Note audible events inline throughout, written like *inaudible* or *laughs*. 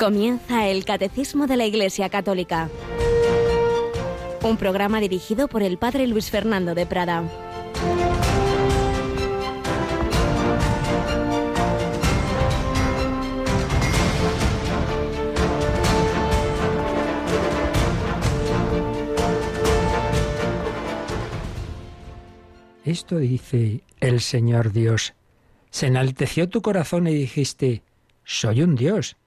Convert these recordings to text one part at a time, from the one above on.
Comienza el Catecismo de la Iglesia Católica, un programa dirigido por el Padre Luis Fernando de Prada. Esto dice el Señor Dios. Se enalteció tu corazón y dijiste, soy un Dios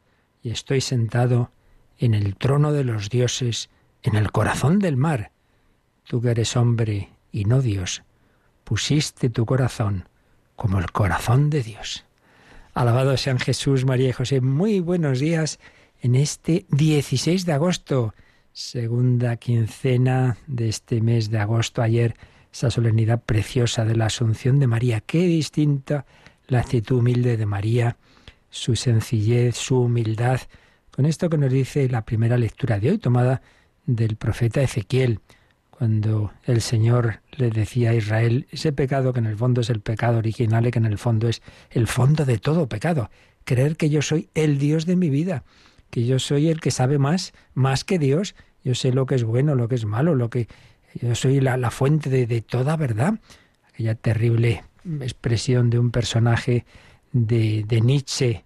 y estoy sentado en el trono de los dioses, en el corazón del mar. Tú que eres hombre y no Dios, pusiste tu corazón como el corazón de Dios. Alabado sean Jesús, María y José. Muy buenos días en este 16 de agosto, segunda quincena de este mes de agosto. Ayer, esa solemnidad preciosa de la Asunción de María. Qué distinta la actitud humilde de María su sencillez, su humildad, con esto que nos dice la primera lectura de hoy, tomada del profeta Ezequiel, cuando el Señor le decía a Israel ese pecado que en el fondo es el pecado original y que en el fondo es el fondo de todo pecado, creer que yo soy el Dios de mi vida, que yo soy el que sabe más, más que Dios, yo sé lo que es bueno, lo que es malo, lo que yo soy la, la fuente de, de toda verdad, aquella terrible expresión de un personaje de, Nietzsche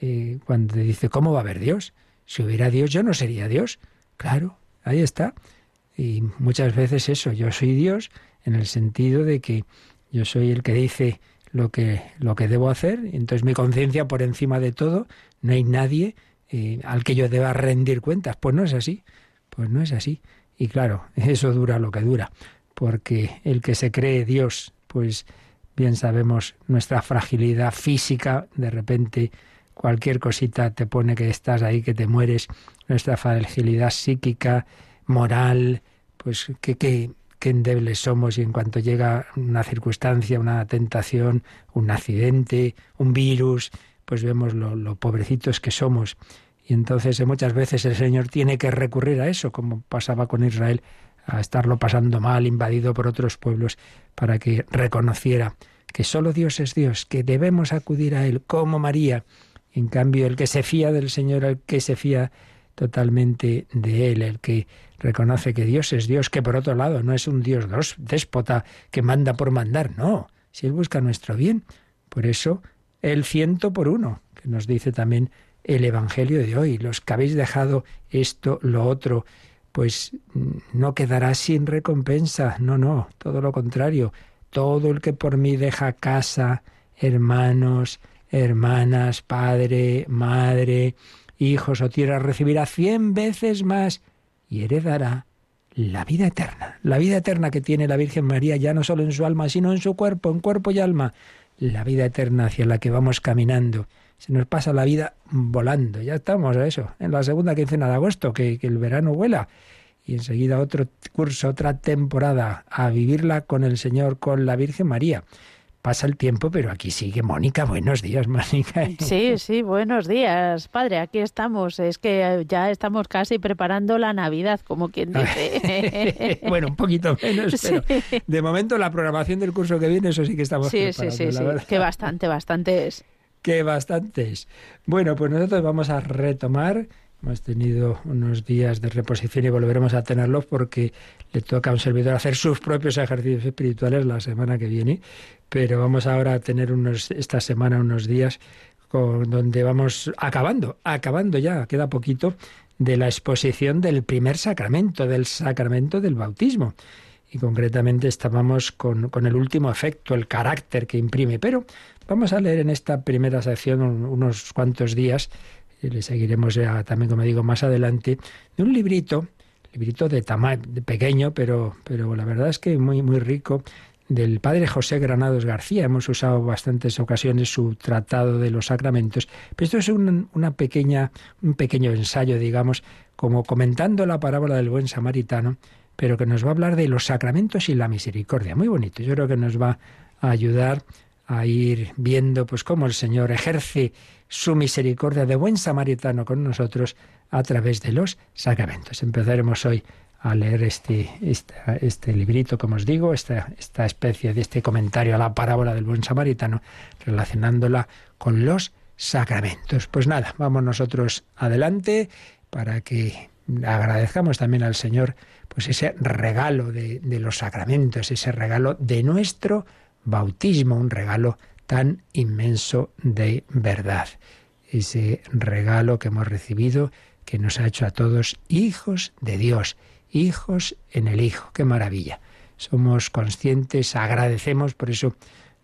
eh, cuando dice, ¿cómo va a haber Dios? Si hubiera Dios, yo no sería Dios. Claro, ahí está. Y muchas veces eso, yo soy Dios en el sentido de que yo soy el que dice lo que, lo que debo hacer, entonces mi conciencia por encima de todo, no hay nadie eh, al que yo deba rendir cuentas. Pues no es así, pues no es así. Y claro, *laughs* eso dura lo que dura, porque el que se cree Dios, pues Bien sabemos nuestra fragilidad física, de repente cualquier cosita te pone que estás ahí, que te mueres, nuestra fragilidad psíquica, moral, pues qué, qué, qué endebles somos. Y en cuanto llega una circunstancia, una tentación, un accidente, un virus, pues vemos lo, lo pobrecitos que somos. Y entonces muchas veces el Señor tiene que recurrir a eso, como pasaba con Israel, a estarlo pasando mal, invadido por otros pueblos, para que reconociera que solo Dios es Dios, que debemos acudir a Él como María. En cambio, el que se fía del Señor, el que se fía totalmente de Él, el que reconoce que Dios es Dios, que por otro lado no es un Dios déspota que manda por mandar, no, si Él busca nuestro bien. Por eso, el ciento por uno, que nos dice también el Evangelio de hoy, los que habéis dejado esto, lo otro, pues no quedará sin recompensa, no, no, todo lo contrario, todo el que por mí deja casa, hermanos, hermanas, padre, madre, hijos o tierra, recibirá cien veces más y heredará la vida eterna. La vida eterna que tiene la Virgen María ya no solo en su alma, sino en su cuerpo, en cuerpo y alma. La vida eterna hacia la que vamos caminando. Se nos pasa la vida volando. Ya estamos a eso, en la segunda quincena de agosto, que, que el verano vuela y enseguida otro curso, otra temporada, a vivirla con el Señor, con la Virgen María. Pasa el tiempo, pero aquí sigue Mónica. Buenos días, Mónica. Sí, sí, buenos días, padre. Aquí estamos. Es que ya estamos casi preparando la Navidad, como quien *laughs* dice. bueno, un poquito menos, pero de momento la programación del curso que viene, eso sí que estamos sí, preparando. Sí, sí, sí. Que bastante, bastante es. Que bastante es. Bueno, pues nosotros vamos a retomar Hemos tenido unos días de reposición y volveremos a tenerlos porque le toca a un servidor hacer sus propios ejercicios espirituales la semana que viene. Pero vamos ahora a tener unos, esta semana unos días con, donde vamos acabando, acabando ya, queda poquito, de la exposición del primer sacramento, del sacramento del bautismo. Y concretamente estábamos con, con el último efecto, el carácter que imprime. Pero vamos a leer en esta primera sección unos cuantos días y le seguiremos también, como digo, más adelante, de un librito, librito de tamaño pequeño, pero, pero la verdad es que muy, muy rico, del padre José Granados García. Hemos usado bastantes ocasiones su tratado de los sacramentos, pero esto es un, una pequeña, un pequeño ensayo, digamos, como comentando la parábola del buen samaritano, pero que nos va a hablar de los sacramentos y la misericordia. Muy bonito. Yo creo que nos va a ayudar a ir viendo pues cómo el Señor ejerce su misericordia de buen samaritano con nosotros a través de los sacramentos. Empezaremos hoy a leer este, este librito, como os digo, esta, esta especie de este comentario a la parábola del buen samaritano, relacionándola con los sacramentos. Pues nada, vamos nosotros adelante para que agradezcamos también al Señor pues ese regalo de los sacramentos, ese regalo de nuestro bautismo, un regalo tan inmenso de verdad. Ese regalo que hemos recibido que nos ha hecho a todos hijos de Dios, hijos en el Hijo. Qué maravilla. Somos conscientes, agradecemos, por eso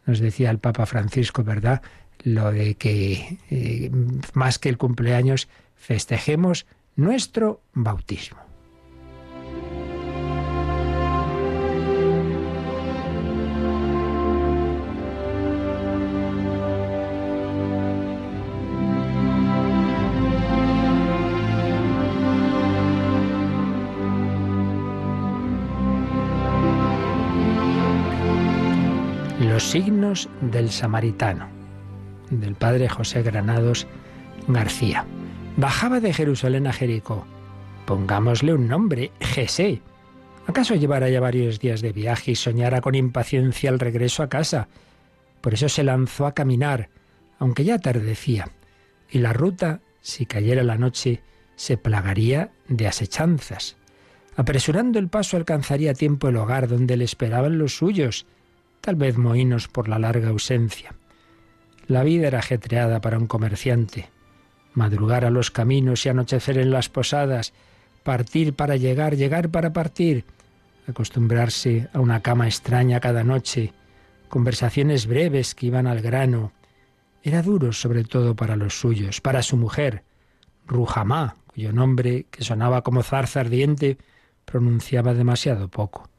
nos decía el Papa Francisco, ¿verdad? Lo de que eh, más que el cumpleaños festejemos nuestro bautismo. Del samaritano, del padre José Granados García. Bajaba de Jerusalén a Jericó. Pongámosle un nombre, Jesé. ¿Acaso llevara ya varios días de viaje y soñara con impaciencia el regreso a casa? Por eso se lanzó a caminar, aunque ya atardecía, y la ruta, si cayera la noche, se plagaría de asechanzas. Apresurando el paso alcanzaría tiempo el hogar donde le esperaban los suyos, tal vez mohinos por la larga ausencia. La vida era ajetreada para un comerciante madrugar a los caminos y anochecer en las posadas, partir para llegar, llegar para partir, acostumbrarse a una cama extraña cada noche, conversaciones breves que iban al grano. Era duro sobre todo para los suyos, para su mujer, Rujamá, cuyo nombre, que sonaba como zarza ardiente, pronunciaba demasiado poco.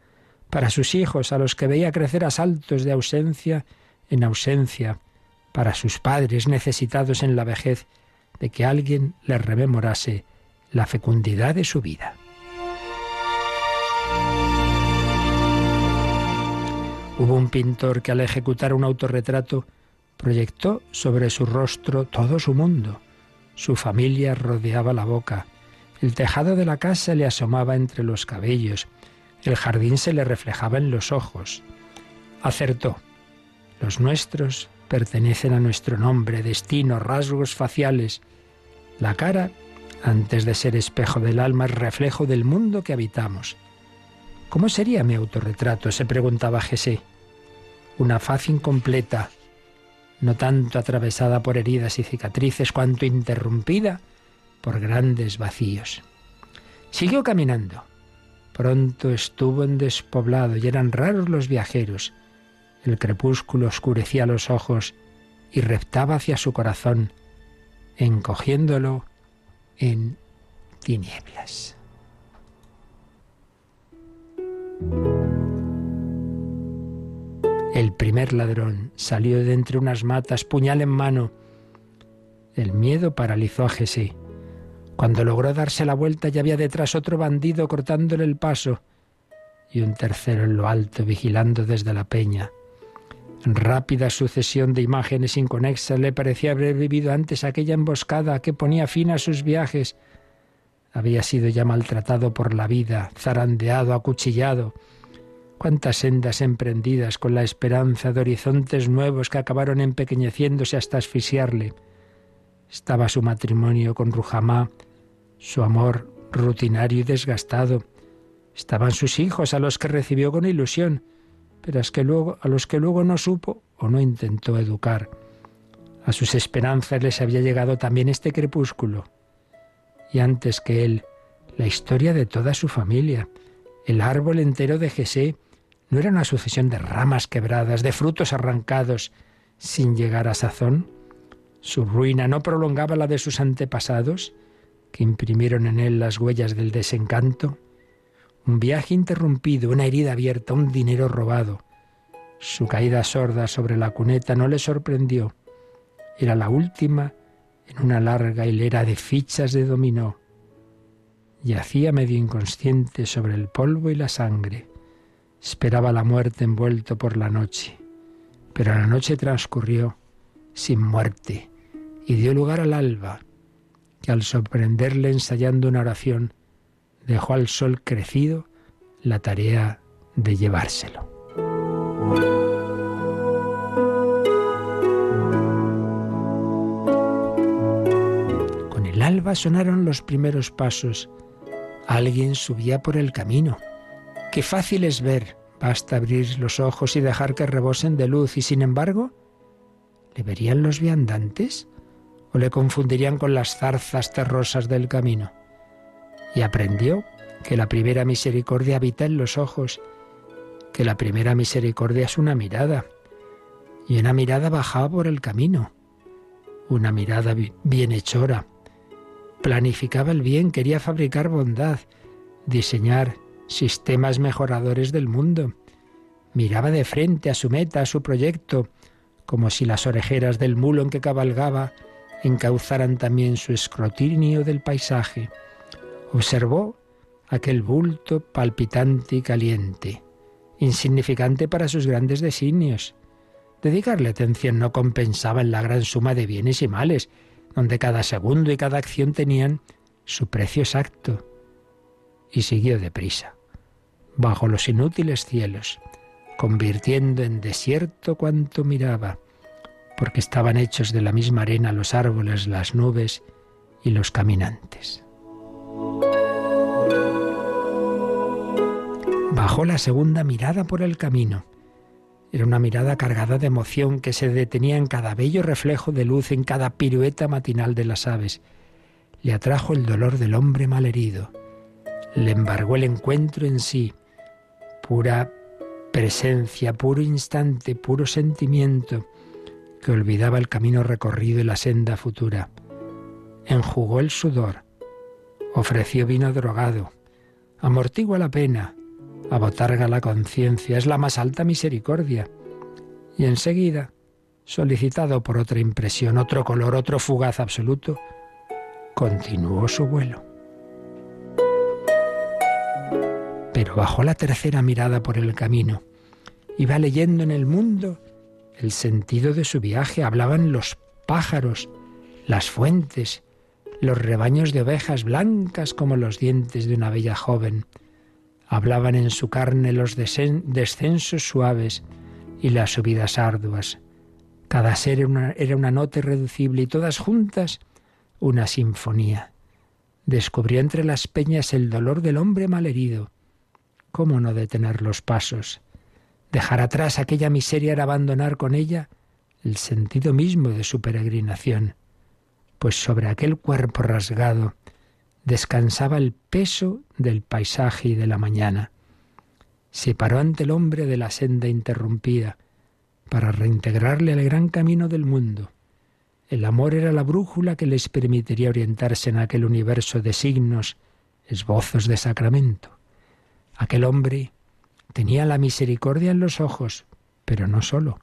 Para sus hijos, a los que veía crecer a saltos de ausencia en ausencia, para sus padres necesitados en la vejez de que alguien les rememorase la fecundidad de su vida. Hubo un pintor que al ejecutar un autorretrato proyectó sobre su rostro todo su mundo. Su familia rodeaba la boca. El tejado de la casa le asomaba entre los cabellos. El jardín se le reflejaba en los ojos. Acertó. Los nuestros pertenecen a nuestro nombre, destino, rasgos faciales. La cara, antes de ser espejo del alma, es reflejo del mundo que habitamos. ¿Cómo sería mi autorretrato? se preguntaba Jesé. Una faz incompleta, no tanto atravesada por heridas y cicatrices, cuanto interrumpida por grandes vacíos. Siguió caminando. Pronto estuvo en despoblado y eran raros los viajeros. El crepúsculo oscurecía los ojos y reptaba hacia su corazón, encogiéndolo en tinieblas. El primer ladrón salió de entre unas matas, puñal en mano. El miedo paralizó a Jesé. Cuando logró darse la vuelta ya había detrás otro bandido cortándole el paso y un tercero en lo alto vigilando desde la peña. En rápida sucesión de imágenes inconexas le parecía haber vivido antes aquella emboscada que ponía fin a sus viajes. Había sido ya maltratado por la vida, zarandeado, acuchillado. Cuántas sendas emprendidas con la esperanza de horizontes nuevos que acabaron empequeñeciéndose hasta asfixiarle. Estaba su matrimonio con Rujamá, su amor rutinario y desgastado. Estaban sus hijos a los que recibió con ilusión pero a los que luego no supo o no intentó educar. A sus esperanzas les había llegado también este crepúsculo. Y antes que él, la historia de toda su familia. El árbol entero de Jesé no era una sucesión de ramas quebradas, de frutos arrancados sin llegar a sazón. Su ruina no prolongaba la de sus antepasados, que imprimieron en él las huellas del desencanto. Un viaje interrumpido, una herida abierta, un dinero robado. Su caída sorda sobre la cuneta no le sorprendió. Era la última en una larga hilera de fichas de dominó. Yacía medio inconsciente sobre el polvo y la sangre. Esperaba la muerte envuelto por la noche. Pero la noche transcurrió sin muerte y dio lugar al alba, al sorprenderle ensayando una oración, dejó al sol crecido la tarea de llevárselo. alba sonaron los primeros pasos. Alguien subía por el camino. Qué fácil es ver. Basta abrir los ojos y dejar que rebosen de luz y sin embargo, ¿le verían los viandantes? ¿O le confundirían con las zarzas terrosas del camino? Y aprendió que la primera misericordia habita en los ojos, que la primera misericordia es una mirada, y una mirada bajaba por el camino, una mirada bienhechora. Planificaba el bien, quería fabricar bondad, diseñar sistemas mejoradores del mundo. Miraba de frente a su meta, a su proyecto, como si las orejeras del mulo en que cabalgaba encauzaran también su escrutinio del paisaje. Observó aquel bulto palpitante y caliente, insignificante para sus grandes designios. Dedicarle atención no compensaba en la gran suma de bienes y males, donde cada segundo y cada acción tenían su precio exacto. Y siguió deprisa, bajo los inútiles cielos, convirtiendo en desierto cuanto miraba, porque estaban hechos de la misma arena los árboles, las nubes y los caminantes. Bajó la segunda mirada por el camino. Era una mirada cargada de emoción que se detenía en cada bello reflejo de luz, en cada pirueta matinal de las aves. Le atrajo el dolor del hombre malherido. Le embargó el encuentro en sí. Pura presencia, puro instante, puro sentimiento olvidaba el camino recorrido y la senda futura. Enjugó el sudor, ofreció vino drogado, amortigua la pena, abotarga la conciencia, es la más alta misericordia. Y enseguida, solicitado por otra impresión, otro color, otro fugaz absoluto, continuó su vuelo. Pero bajó la tercera mirada por el camino. Iba leyendo en el mundo el sentido de su viaje. Hablaban los pájaros, las fuentes, los rebaños de ovejas blancas como los dientes de una bella joven Hablaban en su carne los descensos suaves y las subidas arduas. Cada ser era una, era una nota irreducible y todas juntas una sinfonía. Descubrió entre las peñas el dolor del hombre malherido. ¿Cómo no detener los pasos? Dejar atrás aquella miseria era abandonar con ella el sentido mismo de su peregrinación, pues sobre aquel cuerpo rasgado, descansaba el peso del paisaje y de la mañana. Se paró ante el hombre de la senda interrumpida para reintegrarle al gran camino del mundo. El amor era la brújula que les permitiría orientarse en aquel universo de signos, esbozos de sacramento. Aquel hombre tenía la misericordia en los ojos, pero no solo.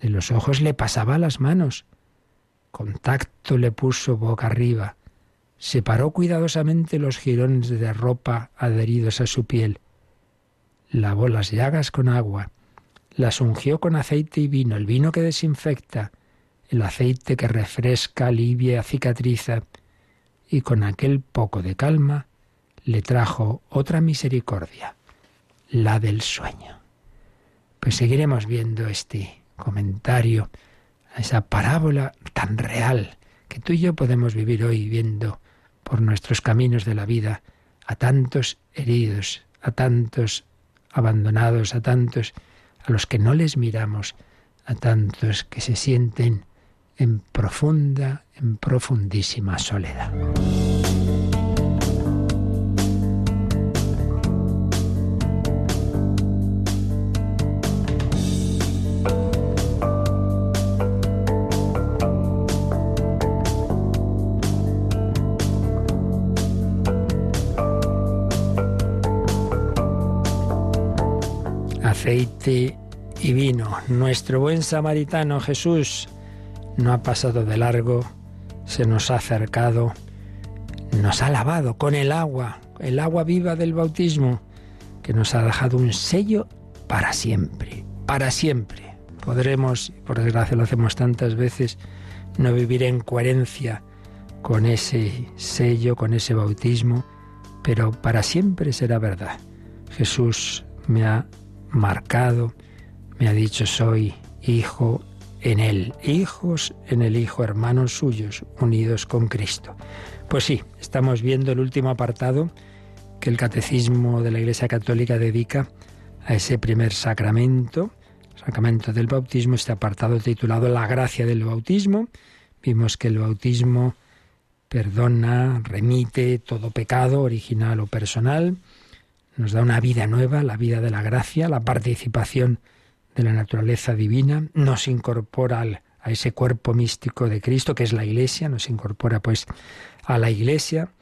De los ojos le pasaba a las manos. Contacto le puso boca arriba. Separó cuidadosamente los jirones de ropa adheridos a su piel, lavó las llagas con agua, las ungió con aceite y vino, el vino que desinfecta, el aceite que refresca, alivia, cicatriza, y con aquel poco de calma le trajo otra misericordia, la del sueño. Pues seguiremos viendo este comentario a esa parábola tan real que tú y yo podemos vivir hoy viendo por nuestros caminos de la vida a tantos heridos, a tantos abandonados, a tantos a los que no les miramos, a tantos que se sienten en profunda, en profundísima soledad. Aceite y vino. Nuestro buen samaritano Jesús no ha pasado de largo, se nos ha acercado, nos ha lavado con el agua, el agua viva del bautismo, que nos ha dejado un sello para siempre, para siempre. Podremos, por desgracia lo hacemos tantas veces, no vivir en coherencia con ese sello, con ese bautismo, pero para siempre será verdad. Jesús me ha marcado, me ha dicho soy hijo en Él, hijos en el Hijo, hermanos suyos, unidos con Cristo. Pues sí, estamos viendo el último apartado que el Catecismo de la Iglesia Católica dedica a ese primer sacramento, sacramento del bautismo, este apartado titulado La gracia del bautismo. Vimos que el bautismo perdona, remite todo pecado, original o personal, nos da una vida nueva, la vida de la gracia, la participación de la naturaleza divina, nos incorpora a ese cuerpo místico de Cristo, que es la Iglesia, nos incorpora pues a la Iglesia,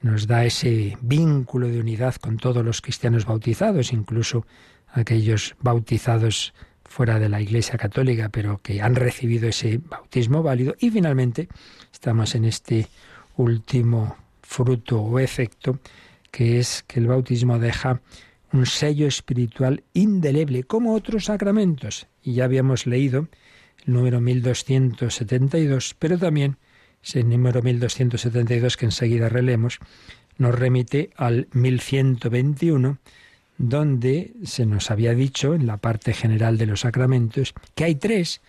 nos da ese vínculo de unidad con todos los cristianos bautizados, incluso aquellos bautizados fuera de la Iglesia Católica, pero que han recibido ese bautismo válido. Y finalmente estamos en este último fruto o efecto, que es que el bautismo deja un sello espiritual indeleble, como otros sacramentos. Y ya habíamos leído el número 1272, pero también ese número 1272 que enseguida relemos, nos remite al 1121, donde se nos había dicho en la parte general de los sacramentos que hay tres,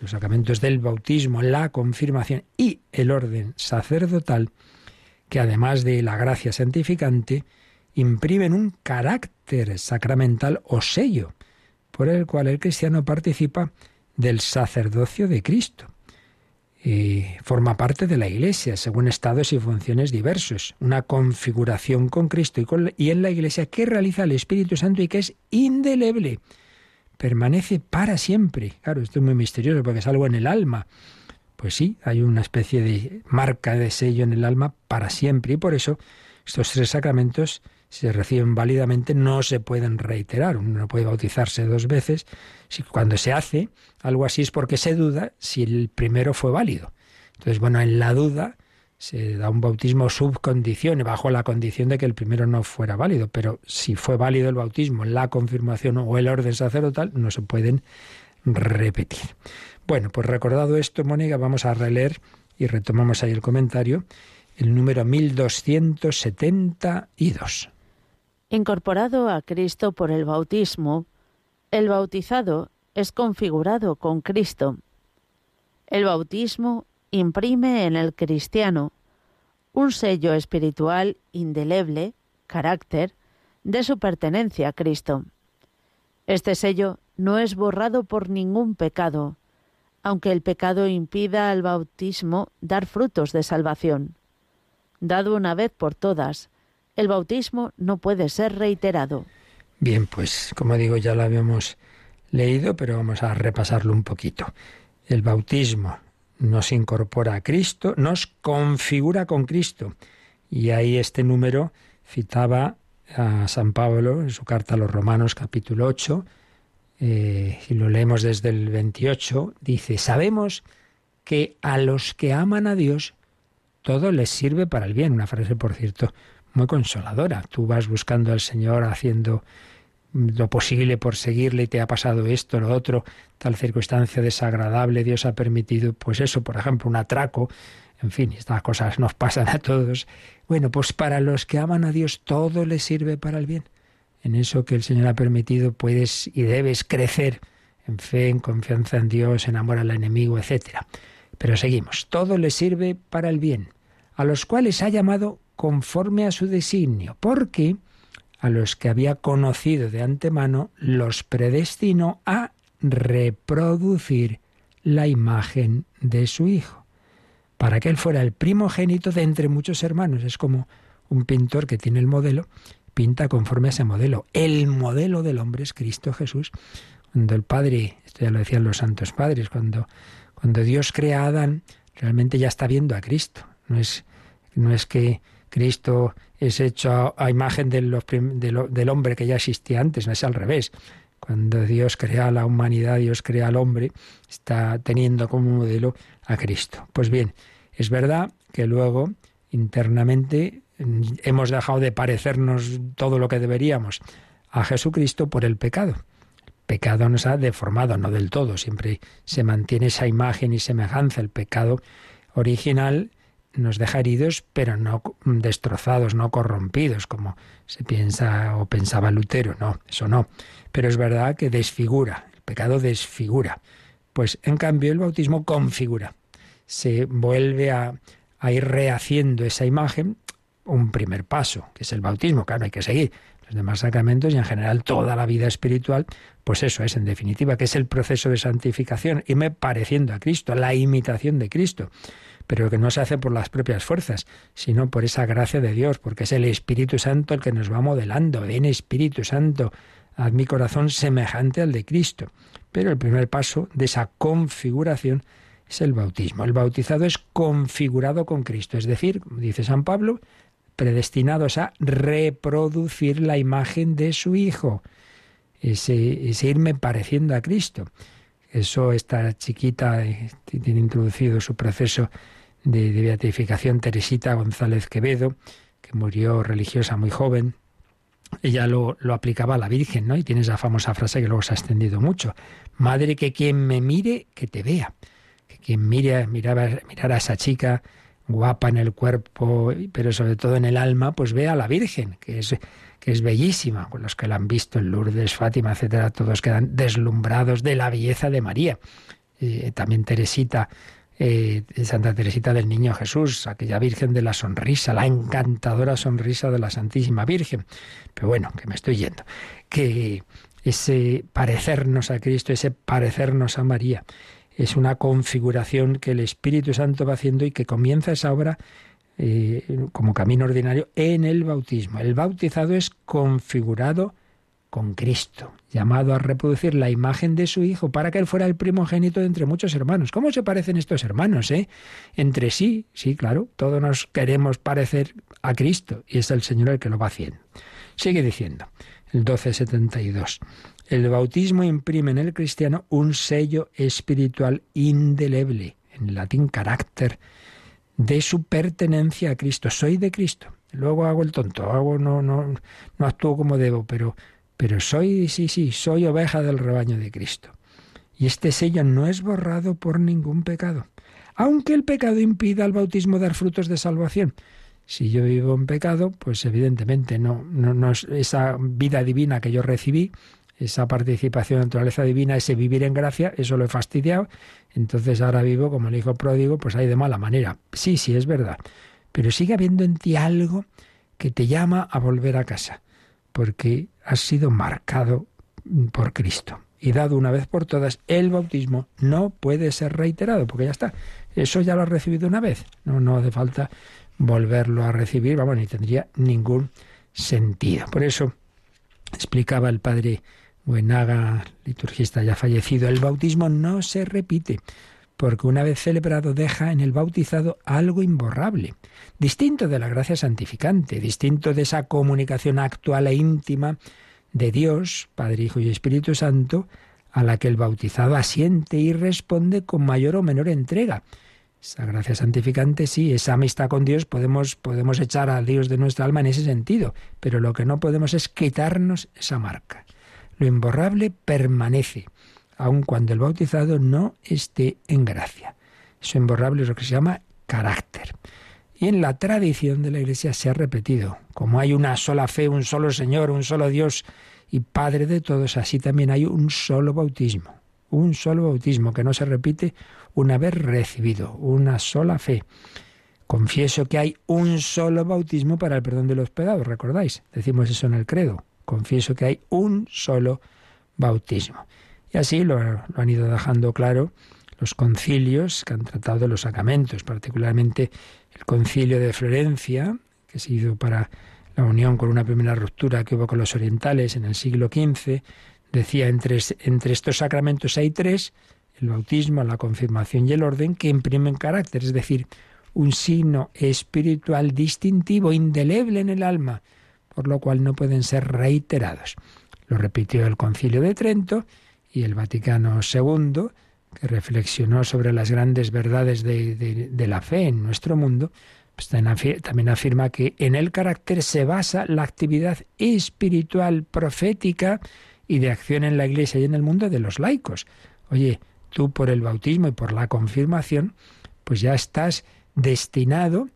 los sacramentos del bautismo, la confirmación y el orden sacerdotal, que además de la gracia santificante, imprimen un carácter sacramental o sello, por el cual el cristiano participa del sacerdocio de Cristo. Y forma parte de la Iglesia, según estados y funciones diversos, una configuración con Cristo y, y en la Iglesia que realiza el Espíritu Santo y que es indeleble, permanece para siempre. Claro, esto es muy misterioso porque es algo en el alma. Pues sí, hay una especie de marca de sello en el alma para siempre y por eso estos tres sacramentos se reciben válidamente, no se pueden reiterar. Uno no puede bautizarse dos veces. Si cuando se hace algo así es porque se duda si el primero fue válido. Entonces, bueno, en la duda se da un bautismo subcondición, bajo la condición de que el primero no fuera válido. Pero si fue válido el bautismo, la confirmación o el orden sacerdotal, no se pueden repetir. Bueno, pues recordado esto, Mónica, vamos a releer y retomamos ahí el comentario, el número 1272. Incorporado a Cristo por el bautismo, el bautizado es configurado con Cristo. El bautismo imprime en el cristiano un sello espiritual indeleble, carácter, de su pertenencia a Cristo. Este sello no es borrado por ningún pecado, aunque el pecado impida al bautismo dar frutos de salvación. Dado una vez por todas, el bautismo no puede ser reiterado. Bien, pues como digo, ya lo habíamos leído, pero vamos a repasarlo un poquito. El bautismo nos incorpora a Cristo, nos configura con Cristo. Y ahí este número citaba a San Pablo en su carta a los Romanos capítulo 8, eh, y lo leemos desde el 28, dice, sabemos que a los que aman a Dios todo les sirve para el bien. Una frase, por cierto, muy consoladora. Tú vas buscando al Señor haciendo lo posible por seguirle y te ha pasado esto, lo otro, tal circunstancia desagradable, Dios ha permitido, pues eso, por ejemplo, un atraco, en fin, estas cosas nos pasan a todos. Bueno, pues para los que aman a Dios todo les sirve para el bien. En eso que el Señor ha permitido puedes y debes crecer en fe, en confianza en Dios, en amor al enemigo, etc. Pero seguimos, todo les sirve para el bien, a los cuales ha llamado conforme a su designio, porque a los que había conocido de antemano los predestinó a reproducir la imagen de su Hijo, para que él fuera el primogénito de entre muchos hermanos. Es como un pintor que tiene el modelo, pinta conforme a ese modelo. El modelo del hombre es Cristo Jesús. Cuando el Padre, esto ya lo decían los santos padres, cuando, cuando Dios crea a Adán, realmente ya está viendo a Cristo. No es, no es que Cristo es hecho a, imagen del hombre que ya existía antes, no es al revés. Cuando Dios crea la humanidad, Dios crea al hombre, está teniendo como modelo a Cristo. Pues bien, es verdad que luego internamente hemos dejado de parecernos todo lo que deberíamos a Jesucristo por el pecado. El pecado nos ha deformado, no del todo, siempre se mantiene esa imagen y semejanza. El pecado original nos deja heridos, pero no destrozados, no corrompidos, como se piensa o pensaba Lutero. No, eso no. Pero es verdad que desfigura, el pecado desfigura. Pues en cambio el bautismo configura, se vuelve a, a ir rehaciendo esa imagen, un primer paso, que es el bautismo, claro, hay que seguir los demás sacramentos y en general toda la vida espiritual, pues eso es en definitiva, que es el proceso de santificación, irme pareciendo a Cristo, la imitación de Cristo pero que no se hace por las propias fuerzas, sino por esa gracia de Dios, porque es el Espíritu Santo el que nos va modelando. Ven Espíritu Santo, haz mi corazón semejante al de Cristo. Pero el primer paso de esa configuración es el bautismo. El bautizado es configurado con Cristo, es decir, dice San Pablo, predestinados a reproducir la imagen de su Hijo, ese, ese irme pareciendo a Cristo. Eso esta chiquita eh, tiene introducido su proceso de, beatificación Teresita González Quevedo, que murió religiosa muy joven. Ella lo, lo, aplicaba a la Virgen, ¿no? Y tiene esa famosa frase que luego se ha extendido mucho. Madre, que quien me mire, que te vea. Que quien mire, mirar, mirar a esa chica guapa en el cuerpo, pero sobre todo en el alma, pues vea a la Virgen, que es que es bellísima, con los que la han visto en Lourdes, Fátima, etcétera, todos quedan deslumbrados de la belleza de María. Eh, también Teresita, eh, Santa Teresita del Niño Jesús, aquella Virgen de la sonrisa, la encantadora sonrisa de la Santísima Virgen. Pero bueno, que me estoy yendo. Que ese parecernos a Cristo, ese parecernos a María, es una configuración que el Espíritu Santo va haciendo y que comienza esa obra eh, como camino ordinario en el bautismo. El bautizado es configurado con Cristo, llamado a reproducir la imagen de su Hijo para que él fuera el primogénito de entre muchos hermanos. ¿Cómo se parecen estos hermanos, eh? Entre sí, sí, claro, todos nos queremos parecer a Cristo y es el Señor el que lo va haciendo. Sigue diciendo, el 1272. El bautismo imprime en el cristiano un sello espiritual indeleble, en latín carácter, de su pertenencia a Cristo. Soy de Cristo. Luego hago el tonto, hago no no no actúo como debo, pero pero soy sí sí, soy oveja del rebaño de Cristo. Y este sello no es borrado por ningún pecado, aunque el pecado impida al bautismo dar frutos de salvación. Si yo vivo en pecado, pues evidentemente no, no, no es esa vida divina que yo recibí, esa participación en naturaleza divina, ese vivir en gracia, eso lo he fastidiado, entonces ahora vivo como el hijo pródigo, pues hay de mala manera. Sí, sí, es verdad, pero sigue habiendo en ti algo que te llama a volver a casa, porque has sido marcado por Cristo. Y dado una vez por todas, el bautismo no puede ser reiterado, porque ya está. Eso ya lo has recibido una vez. No, no hace falta volverlo a recibir, vamos, ni tendría ningún sentido. Por eso explicaba el padre Buenaga, liturgista ya fallecido, el bautismo no se repite, porque una vez celebrado deja en el bautizado algo imborrable, distinto de la gracia santificante, distinto de esa comunicación actual e íntima de Dios, Padre, Hijo y Espíritu Santo, a la que el bautizado asiente y responde con mayor o menor entrega. Esa gracia santificante, sí, esa amistad con Dios, podemos, podemos echar a Dios de nuestra alma en ese sentido, pero lo que no podemos es quitarnos esa marca. Lo imborrable permanece, aun cuando el bautizado no esté en gracia. Eso imborrable es lo que se llama carácter. Y en la tradición de la Iglesia se ha repetido, como hay una sola fe, un solo Señor, un solo Dios y Padre de todos, así también hay un solo bautismo, un solo bautismo que no se repite una vez recibido, una sola fe. Confieso que hay un solo bautismo para el perdón de los pecados, ¿recordáis? Decimos eso en el credo confieso que hay un solo bautismo. Y así lo, han ido dejando claro los concilios que han tratado de los sacramentos, particularmente el concilio de Florencia, que ha sido para la unión con una primera ruptura que hubo con los orientales en el siglo XV, decía entre, entre estos sacramentos hay tres, el bautismo, la confirmación y el orden, que imprimen carácter, es decir, un signo espiritual distintivo, indeleble en el alma, por lo cual no pueden ser reiterados. Lo repitió el Concilio de Trento y el Vaticano II, que reflexionó sobre las grandes verdades de, la fe en nuestro mundo, pues también afirma que en el carácter se basa la actividad espiritual, profética y de acción en la Iglesia y en el mundo de los laicos. Oye, tú por el bautismo y por la confirmación, pues ya estás destinado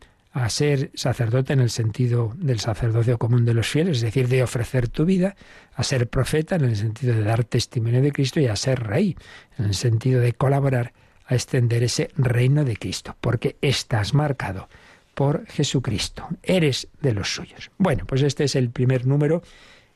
a ser sacerdote en el sentido del sacerdocio común de los fieles, es decir, de ofrecer tu vida, a ser profeta en el sentido de dar testimonio de Cristo y a ser rey, en el sentido de colaborar a extender ese reino de Cristo, porque estás marcado por Jesucristo, eres de los suyos. Bueno, pues este es el primer número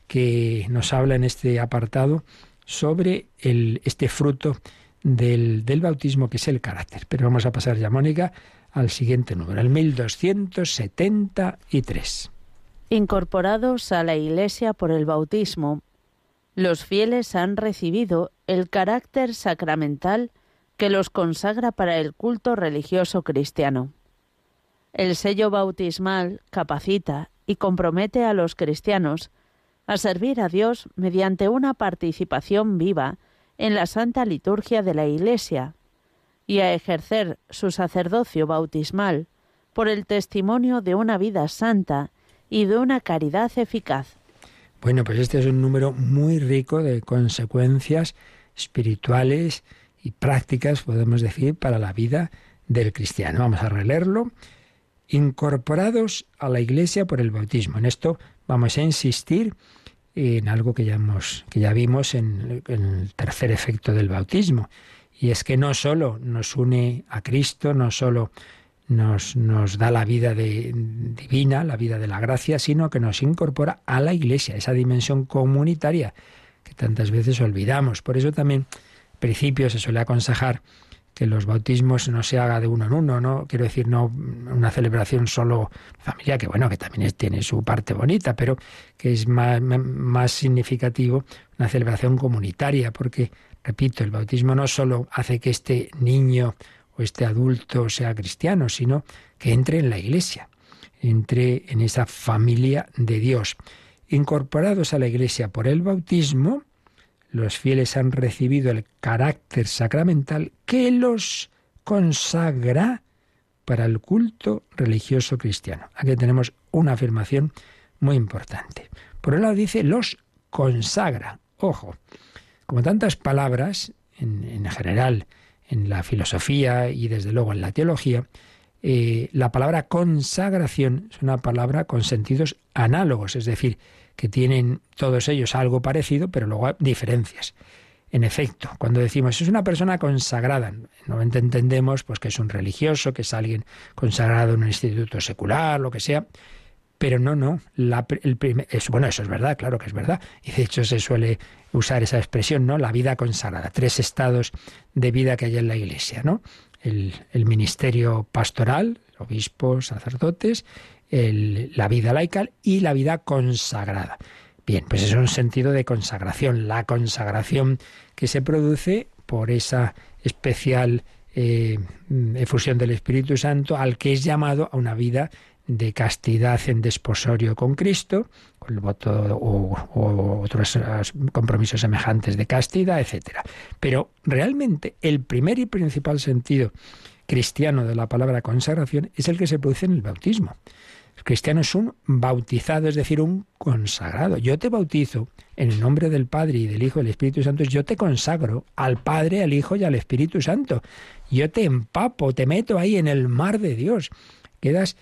que nos habla en este apartado sobre el, este fruto del, del bautismo que es el carácter. Pero vamos a pasar ya, Mónica, al siguiente número, el 1273. Incorporados a la Iglesia por el bautismo, los fieles han recibido el carácter sacramental que los consagra para el culto religioso cristiano. El sello bautismal capacita y compromete a los cristianos a servir a Dios mediante una participación viva en la santa liturgia de la Iglesia, y a ejercer su sacerdocio bautismal por el testimonio de una vida santa y de una caridad eficaz. Bueno, pues este es un número muy rico de consecuencias espirituales y prácticas, podemos decir, para la vida del cristiano. Vamos a releerlo. Incorporados a la Iglesia por el bautismo. En esto vamos a insistir en algo que ya, hemos, que ya vimos en, en el tercer efecto del bautismo, y es que no solo nos une a Cristo, no solo nos, nos da la vida divina, la vida de la gracia, sino que nos incorpora a la Iglesia, esa dimensión comunitaria que tantas veces olvidamos. Por eso también, al principio, se suele aconsejar que los bautismos no se haga de uno en uno, ¿no? Quiero decir, no una celebración solo familiar, que bueno, que también tiene su parte bonita, pero que es más, más significativo una celebración comunitaria, porque Repito, el bautismo no solo hace que este niño o este adulto sea cristiano, sino que entre en la iglesia, entre en esa familia de Dios. Incorporados a la iglesia por el bautismo, los fieles han recibido el carácter sacramental que los consagra para el culto religioso cristiano. Aquí tenemos una afirmación muy importante. Por un lado dice los consagra. Ojo, como tantas palabras, en, general, en la filosofía y desde luego en la teología, eh, la palabra consagración es una palabra con sentidos análogos, es decir, que tienen todos ellos algo parecido, pero luego hay diferencias. En efecto, cuando decimos es una persona consagrada, no entendemos pues que es un religioso, que es alguien consagrado en un instituto secular, lo que sea, pero no, no. El bueno, eso es verdad, claro que es verdad. Y de hecho se suele usar esa expresión, ¿no? La vida consagrada. Tres estados de vida que hay en la Iglesia, ¿no? El, ministerio pastoral, obispos, sacerdotes, la vida laical y la vida consagrada. Bien, pues es un sentido de consagración. La consagración que se produce por esa especial eh, efusión del Espíritu Santo al que es llamado a una vida de castidad en desposorio con Cristo, con el voto o, otros compromisos semejantes de castidad, etc. Pero realmente el primer y principal sentido cristiano de la palabra consagración es el que se produce en el bautismo. El cristiano es un bautizado, es decir, un consagrado. Yo te bautizo en el nombre del Padre y del Hijo y del Espíritu Santo. Yo te consagro al Padre, al Hijo y al Espíritu Santo. Yo te empapo, te meto ahí en el mar de Dios. Quedas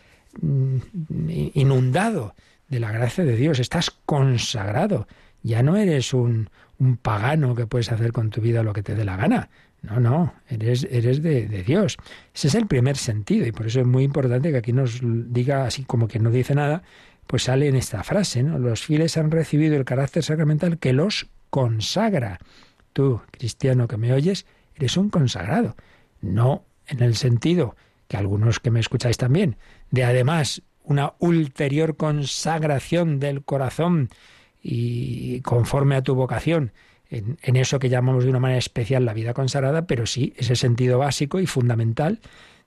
inundado de la gracia de Dios, estás consagrado. Ya no eres un, un pagano que puedes hacer con tu vida lo que te dé la gana. No, no, eres, eres de, de, Dios. Ese es el primer sentido y por eso es muy importante que aquí nos diga, así como que no dice nada, pues sale en esta frase, ¿no? Los fieles han recibido el carácter sacramental que los consagra. Tú, cristiano que me oyes, eres un consagrado. No en el sentido que algunos que me escucháis también, de además una ulterior consagración del corazón y conforme a tu vocación, en, en, eso que llamamos de una manera especial la vida consagrada, pero sí ese sentido básico y fundamental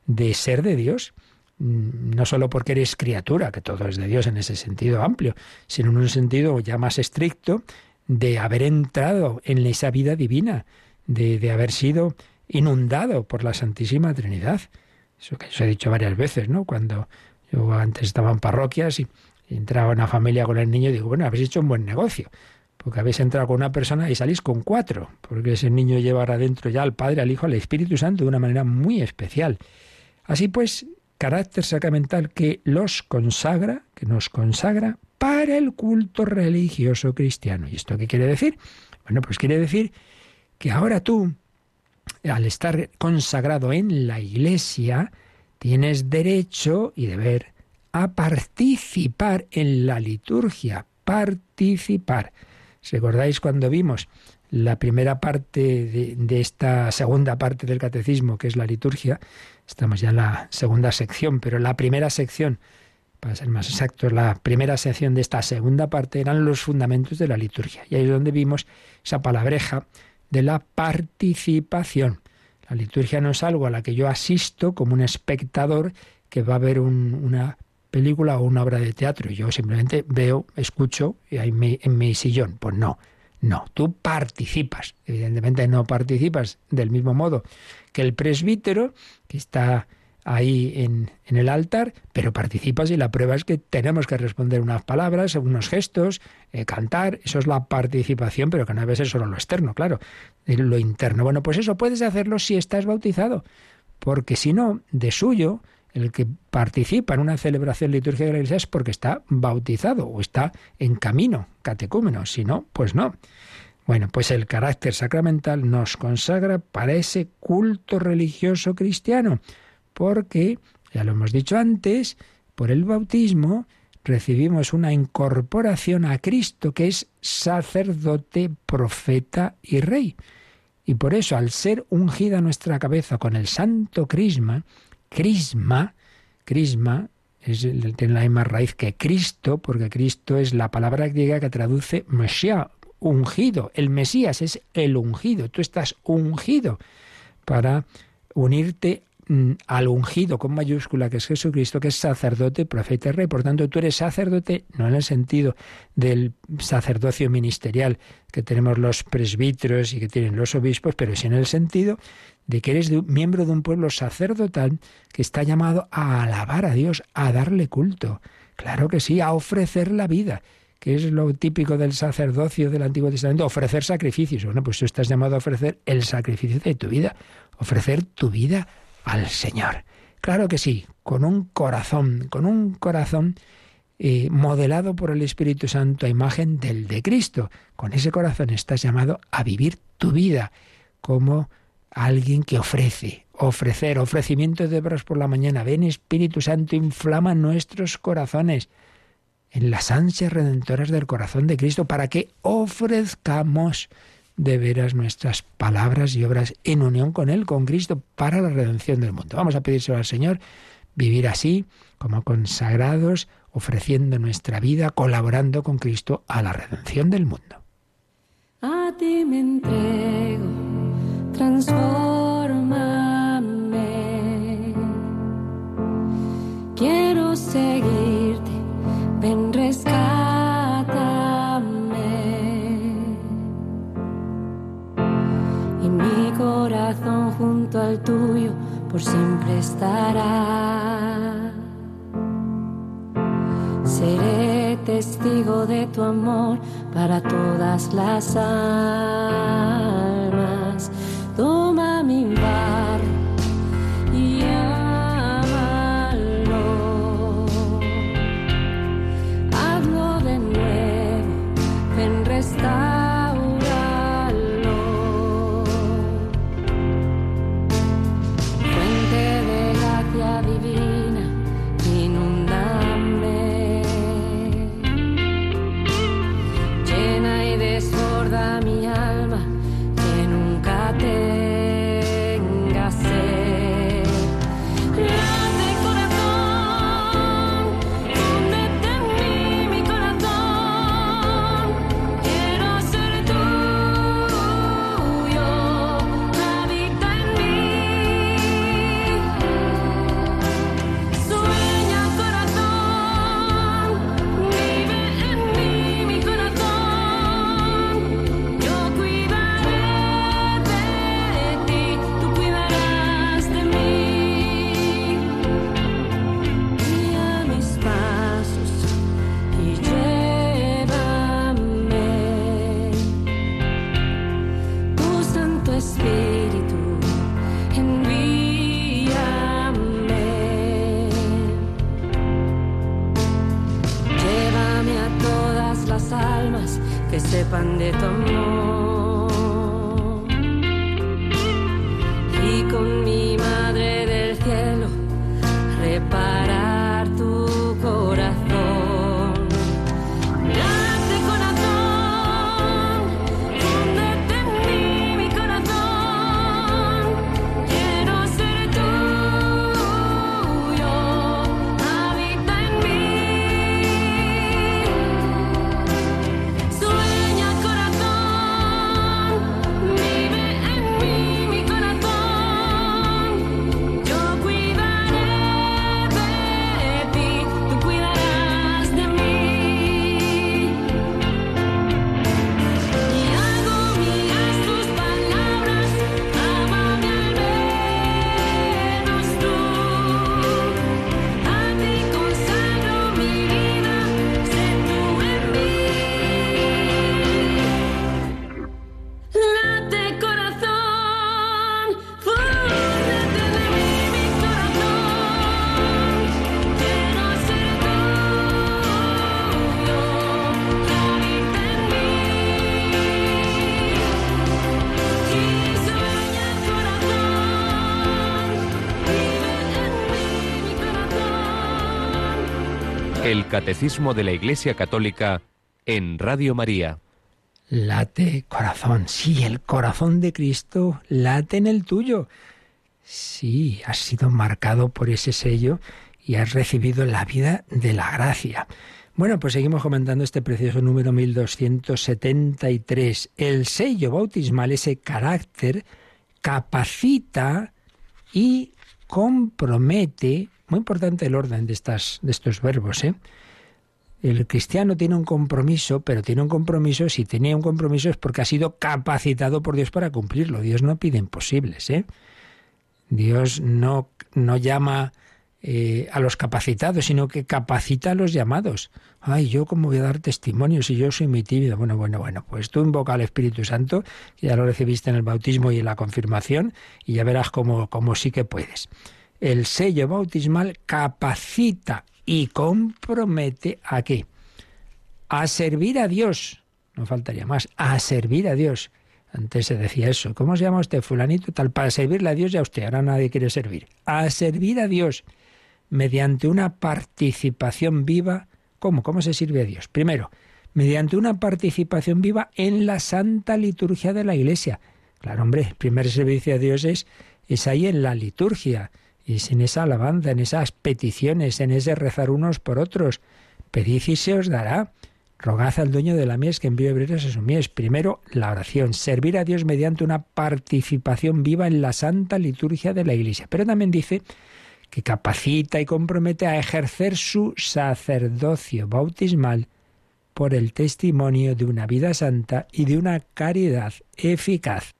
de ser de Dios, mm, no solo porque eres criatura, que todo es de Dios en ese sentido amplio, sino en un sentido ya más estricto de haber entrado en esa vida divina, de, de haber sido inundado por la Santísima Trinidad. Eso que os he dicho varias veces, ¿no? Cuando yo antes estaba en parroquias y, entraba una familia con el niño digo, bueno, habéis hecho un buen negocio, porque habéis entrado con una persona y salís con cuatro, porque ese niño llevará dentro ya al Padre, al Hijo, al Espíritu Santo de una manera muy especial. Así pues, carácter sacramental que los consagra, que nos consagra para el culto religioso cristiano. ¿Y esto qué quiere decir? Bueno, pues quiere decir que ahora tú, al estar consagrado en la iglesia, tienes derecho y deber a participar en la liturgia, participar. ¿Recordáis cuando vimos la primera parte de, esta segunda parte del catecismo, que es la liturgia? Estamos ya en la segunda sección, pero la primera sección, para ser más exacto, la primera sección de esta segunda parte eran los fundamentos de la liturgia. Y ahí es donde vimos esa palabreja de la participación. La liturgia no es algo a la que yo asisto como un espectador que va a ver una película o una obra de teatro yo simplemente veo, escucho y mi, en mi sillón. Pues no, no, tú participas. Evidentemente no participas del mismo modo que el presbítero que está ahí en, en, el altar, pero participas y la prueba es que tenemos que responder unas palabras, unos gestos, eh, cantar, eso es la participación, pero que no debe ser solo lo externo, claro, lo interno. Bueno, pues eso puedes hacerlo si estás bautizado, porque si no, de suyo, el que participa en una celebración litúrgica de la Iglesia es porque está bautizado o está en camino, catecúmeno. Si no, pues no. Bueno, pues el carácter sacramental nos consagra para ese culto religioso cristiano, porque, ya lo hemos dicho antes, por el bautismo recibimos una incorporación a Cristo que es sacerdote, profeta y rey. Y por eso, al ser ungida nuestra cabeza con el santo crisma, crisma, crisma es, tiene la misma raíz que Cristo, porque Cristo es la palabra griega que traduce Mesías, ungido. El Mesías es el ungido. Tú estás ungido para unirte al ungido con mayúscula que es Jesucristo, que es sacerdote, profeta y rey. Por tanto, tú eres sacerdote no en el sentido del sacerdocio ministerial que tenemos los presbíteros y que tienen los obispos, pero sí en el sentido de que eres miembro de un pueblo sacerdotal que está llamado a alabar a Dios, a darle culto. Claro que sí, a ofrecer la vida, que es lo típico del sacerdocio del Antiguo Testamento, ofrecer sacrificios. Bueno, pues tú estás llamado a ofrecer el sacrificio de tu vida, ofrecer tu vida al Señor. Claro que sí, con un corazón, con un corazón eh, modelado por el Espíritu Santo a imagen del de Cristo. Con ese corazón estás llamado a vivir tu vida como alguien que ofrece, ofrecer, ofrecimiento de obras por la mañana. Ven Espíritu Santo, inflama nuestros corazones en las ansias redentoras del corazón de Cristo para que ofrezcamos de veras nuestras palabras y obras en unión con Él, con Cristo, para la redención del mundo. Vamos a pedírselo al Señor, vivir así, como consagrados, ofreciendo nuestra vida, colaborando con Cristo a la redención del mundo. A ti me entrego transformame. Quiero seguirte, ven, rescátame. Todas las El Catecismo de la Iglesia Católica en Radio María. Late corazón, sí, el corazón de Cristo late en el tuyo. Sí, has sido marcado por ese sello y has recibido la vida de la gracia. Bueno, pues seguimos comentando este precioso número 1273. El sello bautismal, ese carácter, capacita y compromete muy importante el orden de, estas, de estos verbos. ¿eh? El cristiano tiene un compromiso, pero tiene un compromiso, si tenía un compromiso es porque ha sido capacitado por Dios para cumplirlo. Dios no pide imposibles. ¿eh? Dios no, no llama eh, a los capacitados, sino que capacita a los llamados. Ay, yo cómo voy a dar testimonio si yo soy muy tímido. Bueno, bueno, bueno, pues tú invoca al Espíritu Santo, ya lo recibiste en el bautismo y en la confirmación, y ya verás cómo, cómo sí que puedes el sello bautismal capacita y compromete a qué? A servir a Dios. No faltaría más. A servir a Dios. Antes se decía eso. ¿Cómo se llama usted, fulanito tal? Para servirle a Dios ya usted. Ahora nadie quiere servir. A servir a Dios mediante una participación viva. ¿Cómo? ¿Cómo se sirve a Dios? Primero, mediante una participación viva en la santa liturgia de la Iglesia. Claro, hombre, el primer servicio a Dios es, es ahí en la liturgia es en esa alabanza, en esas peticiones, en ese rezar unos por otros. Pedid y se os dará. Rogad al dueño de la mies que envíe obreros a su mies. Primero, la oración, servir a Dios mediante una participación viva en la santa liturgia de la Iglesia. Pero también dice que capacita y compromete a ejercer su sacerdocio bautismal por el testimonio de una vida santa y de una caridad eficaz.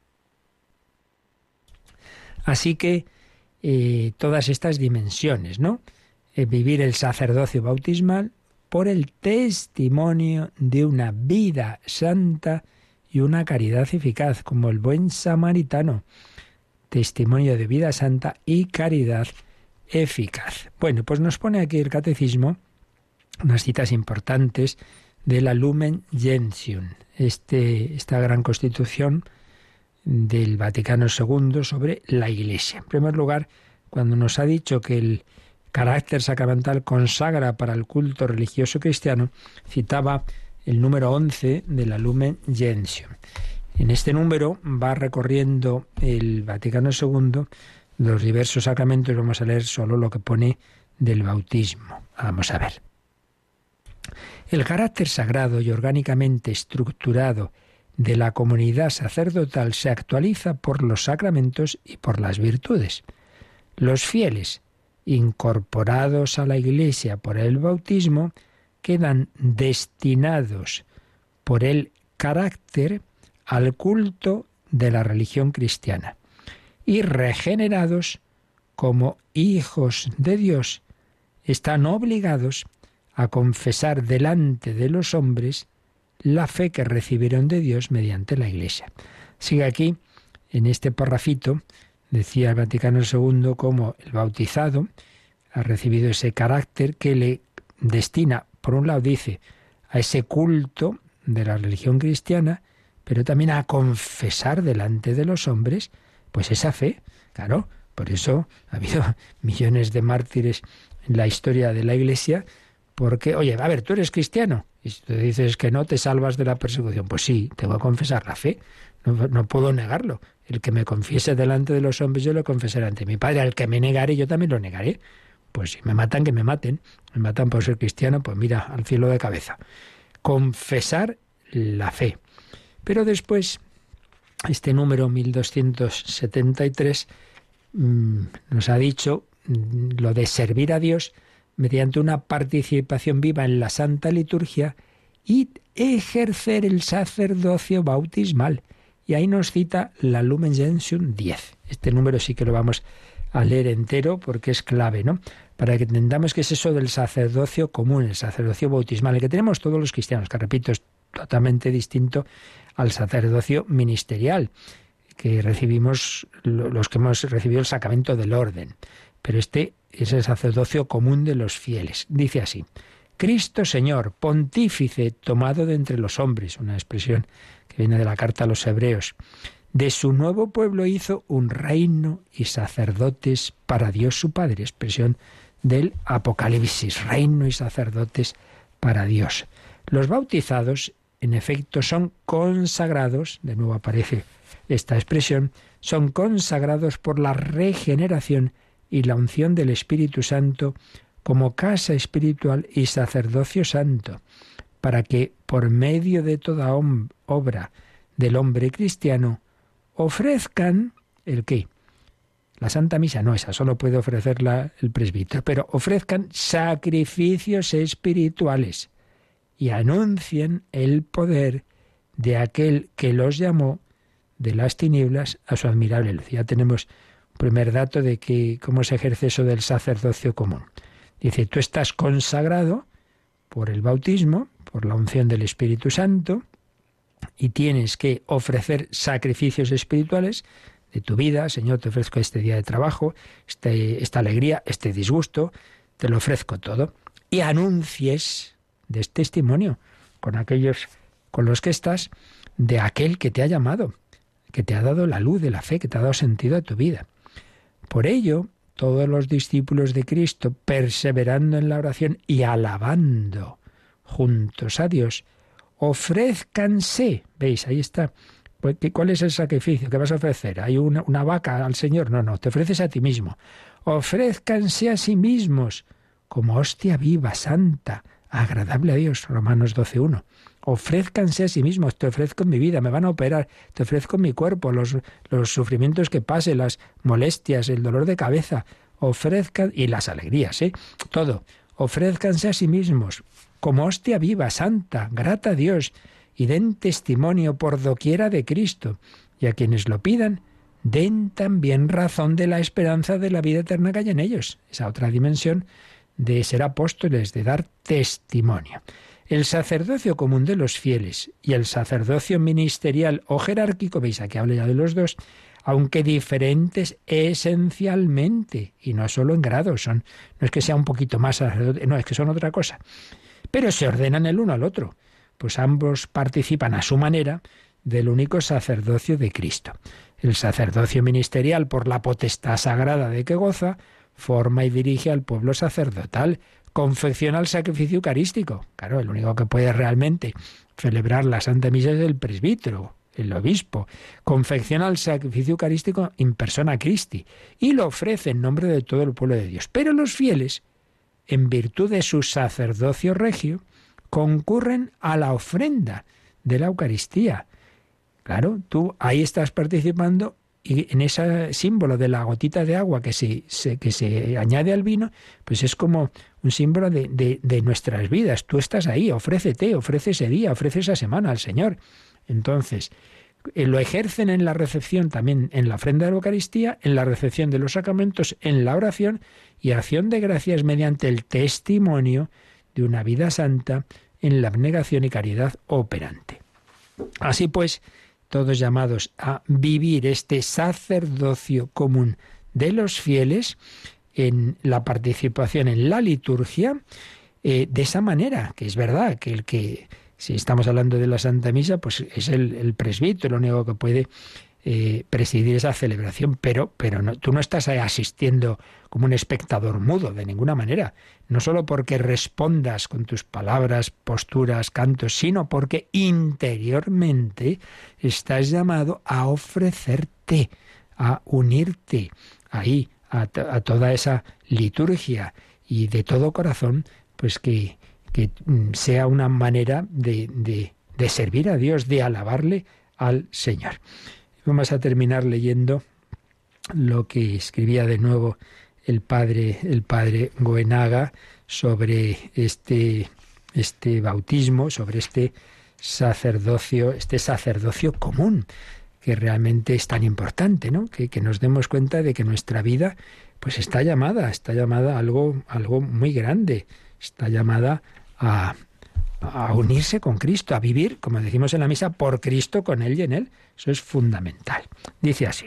Así que eh, todas estas dimensiones, ¿no? Eh, vivir el sacerdocio bautismal por el testimonio de una vida santa y una caridad eficaz, como el buen samaritano. Testimonio de vida santa y caridad eficaz. Bueno, pues nos pone aquí el catecismo unas citas importantes de la Lumen Gentium, este, esta gran constitución del Vaticano II sobre la Iglesia. En primer lugar, cuando nos ha dicho que el carácter sacramental consagra para el culto religioso cristiano, citaba el número 11 de la Lumen Gentium. En este número va recorriendo el Vaticano II los diversos sacramentos. Vamos a leer solo lo que pone del bautismo. Vamos a ver. El carácter sagrado y orgánicamente estructurado de la comunidad sacerdotal se actualiza por los sacramentos y por las virtudes. Los fieles, incorporados a la Iglesia por el bautismo, quedan destinados por el carácter al culto de la religión cristiana y regenerados como hijos de Dios, están obligados a confesar delante de los hombres la fe que recibieron de Dios mediante la Iglesia. Sigue aquí, en este parrafito, decía el Vaticano II como el bautizado ha recibido ese carácter que le destina, por un lado dice, a ese culto de la religión cristiana, pero también a confesar delante de los hombres, pues esa fe. Claro, por eso ha habido *laughs* millones de mártires en la historia de la Iglesia, porque, oye, a ver, tú eres cristiano, y si tú dices que no te salvas de la persecución, pues sí, tengo que confesar la fe, no, no puedo negarlo. El que me confiese delante de los hombres, yo lo confesaré ante mi Padre. Al que me negare, yo también lo negaré. Pues si me matan, que me maten. Me matan por ser cristiano, pues mira, al cielo de cabeza. Confesar la fe. Pero después, este número 1273 mm, nos ha dicho mm, lo de servir a Dios mediante una participación viva en la Santa Liturgia y ejercer el sacerdocio bautismal. Y ahí nos cita la Lumen Gentium 10. Este número sí que lo vamos a leer entero porque es clave, ¿no? Para que entendamos qué es eso del sacerdocio común, el sacerdocio bautismal, el que tenemos todos los cristianos, que repito, es totalmente distinto al sacerdocio ministerial que recibimos los que hemos recibido el sacramento del orden. Pero este es el sacerdocio común de los fieles. Dice así, Cristo Señor, pontífice tomado de entre los hombres, una expresión que viene de la carta a los hebreos, de su nuevo pueblo hizo un reino y sacerdotes para Dios su Padre, expresión del Apocalipsis, reino y sacerdotes para Dios. Los bautizados, en efecto, son consagrados, de nuevo aparece esta expresión, son consagrados por la regeneración y la unción del Espíritu Santo como casa espiritual y sacerdocio santo, para que por medio de toda obra del hombre cristiano ofrezcan el qué? La Santa Misa no, esa solo puede ofrecerla el presbítero, pero ofrezcan sacrificios espirituales y anuncien el poder de aquel que los llamó de las tinieblas a su admirable luz. Ya tenemos primer dato de que cómo se ejerce eso del sacerdocio común. Dice, tú estás consagrado por el bautismo, por la unción del Espíritu Santo, y tienes que ofrecer sacrificios espirituales de tu vida. Señor, te ofrezco este día de trabajo, este, esta alegría, este disgusto, te lo ofrezco todo. Y anuncies de este testimonio con aquellos con los que estás, de aquel que te ha llamado, que te ha dado la luz de la fe, que te ha dado sentido a tu vida. Por ello, todos los discípulos de Cristo, perseverando en la oración y alabando juntos a Dios, ofrézcanse. ¿Veis? Ahí está. Pues, ¿Cuál es el sacrificio que vas a ofrecer? ¿Hay una, una, vaca al Señor? No, no, te ofreces a ti mismo. Ofrézcanse a sí mismos como hostia viva, santa, agradable a Dios. Romanos 12.1 ofrézcanse a sí mismos, te ofrezco mi vida, me van a operar, te ofrezco mi cuerpo, los, los sufrimientos que pase, las molestias, el dolor de cabeza, ofrezcan, y las alegrías, ¿eh? Todo, ofrézcanse a sí mismos, como hostia viva, santa, grata a Dios, y den testimonio por doquiera de Cristo, y a quienes lo pidan, den también razón de la esperanza de la vida eterna que hay en ellos, esa otra dimensión de ser apóstoles, de dar testimonio. El sacerdocio común de los fieles y el sacerdocio ministerial o jerárquico, veis aquí habla ya de los dos, aunque diferentes esencialmente, y no solo en grado, son, no es que sea un poquito más sacerdote, no, es que son otra cosa, pero se ordenan el uno al otro, pues ambos participan a su manera del único sacerdocio de Cristo. El sacerdocio ministerial, por la potestad sagrada de que goza, forma y dirige al pueblo sacerdotal, confecciona el sacrificio eucarístico. Claro, el único que puede realmente celebrar la Santa Misa es el presbítero, el obispo. Confecciona el sacrificio eucarístico en persona Christi y lo ofrece en nombre de todo el pueblo de Dios. Pero los fieles, en virtud de su sacerdocio regio, concurren a la ofrenda de la Eucaristía. Claro, tú ahí estás participando y en ese símbolo de la gotita de agua que se, que se añade al vino, pues es como un símbolo de, de, nuestras vidas. Tú estás ahí, ofrécete, ofrece ese día, ofrece esa semana al Señor. Entonces, eh, lo ejercen en la recepción también, en la ofrenda de la Eucaristía, en la recepción de los sacramentos, en la oración y acción de gracias mediante el testimonio de una vida santa en la abnegación y caridad operante. Así pues, todos llamados a vivir este sacerdocio común de los fieles en la participación en la liturgia eh, de esa manera, que es verdad que el que Si estamos hablando de la Santa Misa, pues es el, el presbítero el único que puede eh, presidir esa celebración, pero, pero no, tú no estás asistiendo como un espectador mudo de ninguna manera, no solo porque respondas con tus palabras, posturas, cantos, sino porque interiormente estás llamado a ofrecerte, a unirte ahí, a, toda esa liturgia y de todo corazón, pues que, que mm, sea una manera de, de, de servir a Dios, de alabarle al Señor. Vamos a terminar leyendo lo que escribía de nuevo el padre, el padre Goenaga sobre este, este bautismo, sobre este sacerdocio, este sacerdocio común, que realmente es tan importante, ¿no? Que, que, nos demos cuenta de que nuestra vida, pues está llamada, está llamada a algo, algo muy grande, está llamada a, a unirse con Cristo, a vivir, como decimos en la misa, por Cristo, con Él y en Él. Eso es fundamental. Dice así,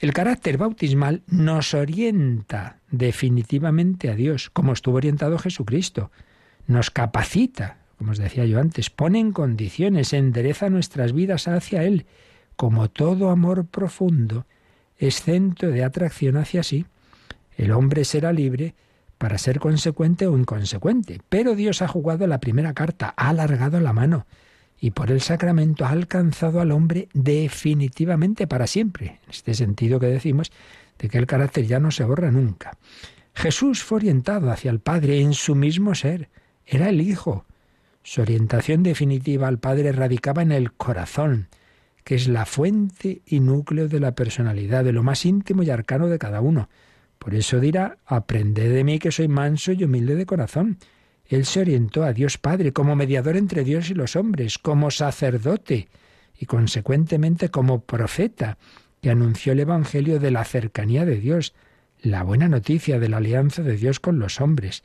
el carácter bautismal nos orienta definitivamente a Dios, como estuvo orientado Jesucristo. Nos capacita, como os decía yo antes, pone en condiciones, endereza nuestras vidas hacia Él, como todo amor profundo es centro de atracción hacia sí. El hombre será libre para ser consecuente o inconsecuente. Pero Dios ha jugado la primera carta, ha alargado la mano y por el sacramento ha alcanzado al hombre definitivamente para siempre. En este sentido que decimos de que el carácter ya no se borra nunca. Jesús fue orientado hacia el Padre en su mismo ser. Era el Hijo. Su orientación definitiva al Padre radicaba en el corazón, que es la fuente y núcleo de la personalidad, de lo más íntimo y arcano de cada uno. Por eso dirá, aprended de mí que soy manso y humilde de corazón. Él se orientó a Dios Padre como mediador entre Dios y los hombres, como sacerdote y consecuentemente como profeta, que anunció el Evangelio de la cercanía de Dios, la buena noticia de la alianza de Dios con los hombres.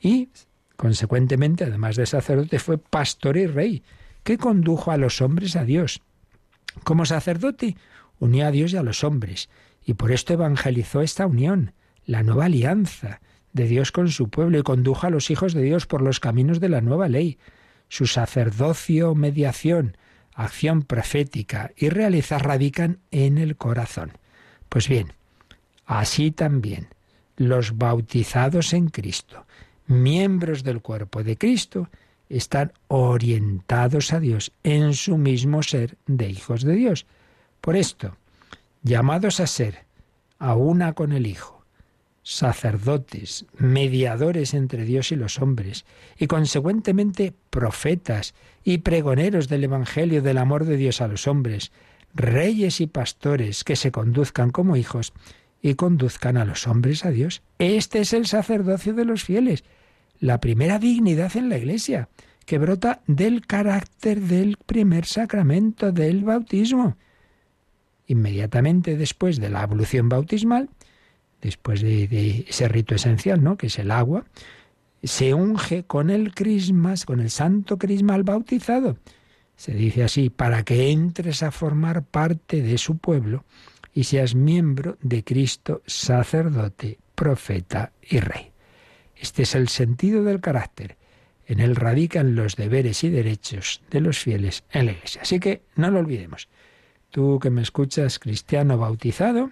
Y, consecuentemente, además de sacerdote, fue pastor y rey, que condujo a los hombres a Dios. Como sacerdote, unió a Dios y a los hombres, y por esto evangelizó esta unión, la nueva alianza de Dios con su pueblo y condujo a los hijos de Dios por los caminos de la nueva ley. Su sacerdocio, mediación, acción profética y realiza radican en el corazón. Pues bien, así también los bautizados en Cristo, miembros del cuerpo de Cristo, están orientados a Dios en su mismo ser de hijos de Dios. Por esto, llamados a ser, a una con el Hijo, sacerdotes, mediadores entre Dios y los hombres, y consecuentemente profetas y pregoneros del Evangelio del amor de Dios a los hombres, reyes y pastores que se conduzcan como hijos y conduzcan a los hombres a Dios. Este es el sacerdocio de los fieles, la primera dignidad en la Iglesia, que brota del carácter del primer sacramento del bautismo inmediatamente después de la ablución bautismal, después de, ese rito esencial, ¿no? que es el agua, se unge con el crismas, con el santo crisma al bautizado. Se dice así, para que entres a formar parte de su pueblo y seas miembro de Cristo, sacerdote, profeta y rey. Este es el sentido del carácter. En él radican los deberes y derechos de los fieles en la Iglesia. Así que no lo olvidemos. Tú que me escuchas, cristiano bautizado,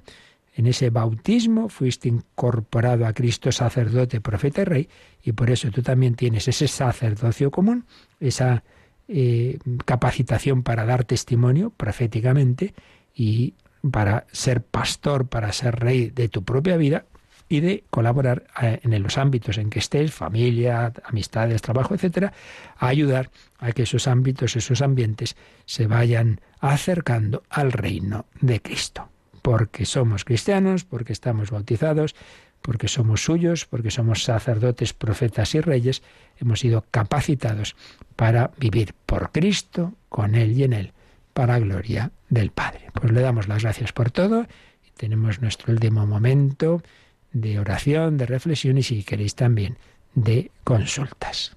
en ese bautismo fuiste incorporado a Cristo sacerdote, profeta y rey, y por eso tú también tienes ese sacerdocio común, esa eh, capacitación para dar testimonio proféticamente y para ser pastor, para ser rey de tu propia vida y de colaborar eh, en los ámbitos en que estés, familia, amistades, trabajo, etcétera, a ayudar a que esos ámbitos, esos ambientes se vayan acercando al reino de Cristo. Porque somos cristianos, porque estamos bautizados, porque somos suyos, porque somos sacerdotes, profetas y reyes, hemos sido capacitados para vivir por Cristo, con Él y en Él, para gloria del Padre. Pues le damos las gracias por todo y tenemos nuestro último momento de oración, de reflexión y si queréis también de consultas.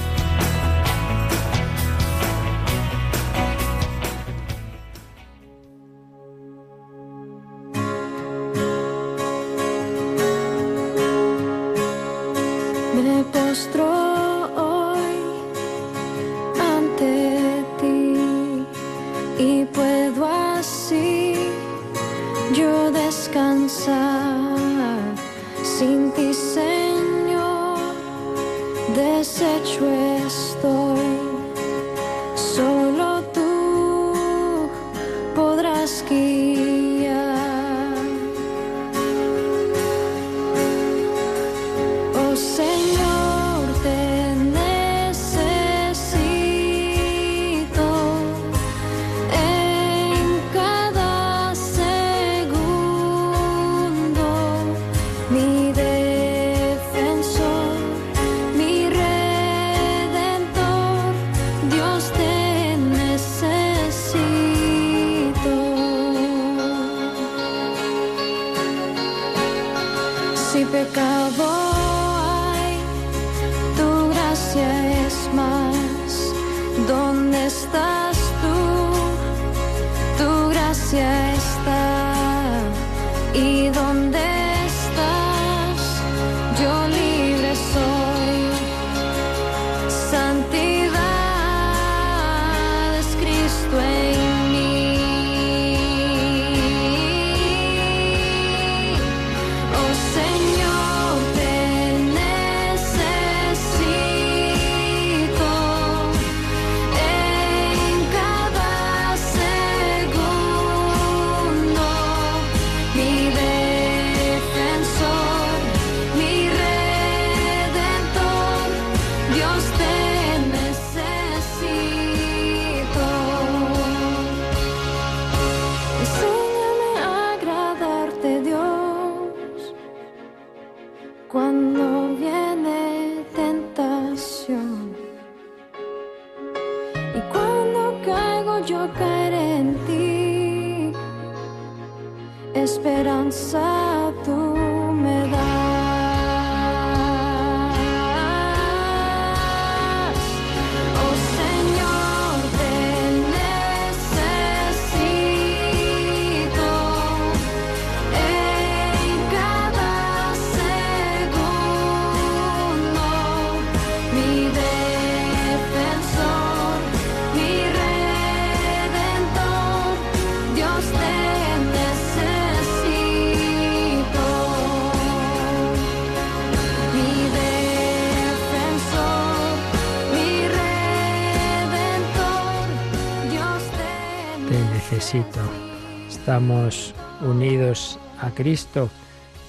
Estamos unidos a Cristo,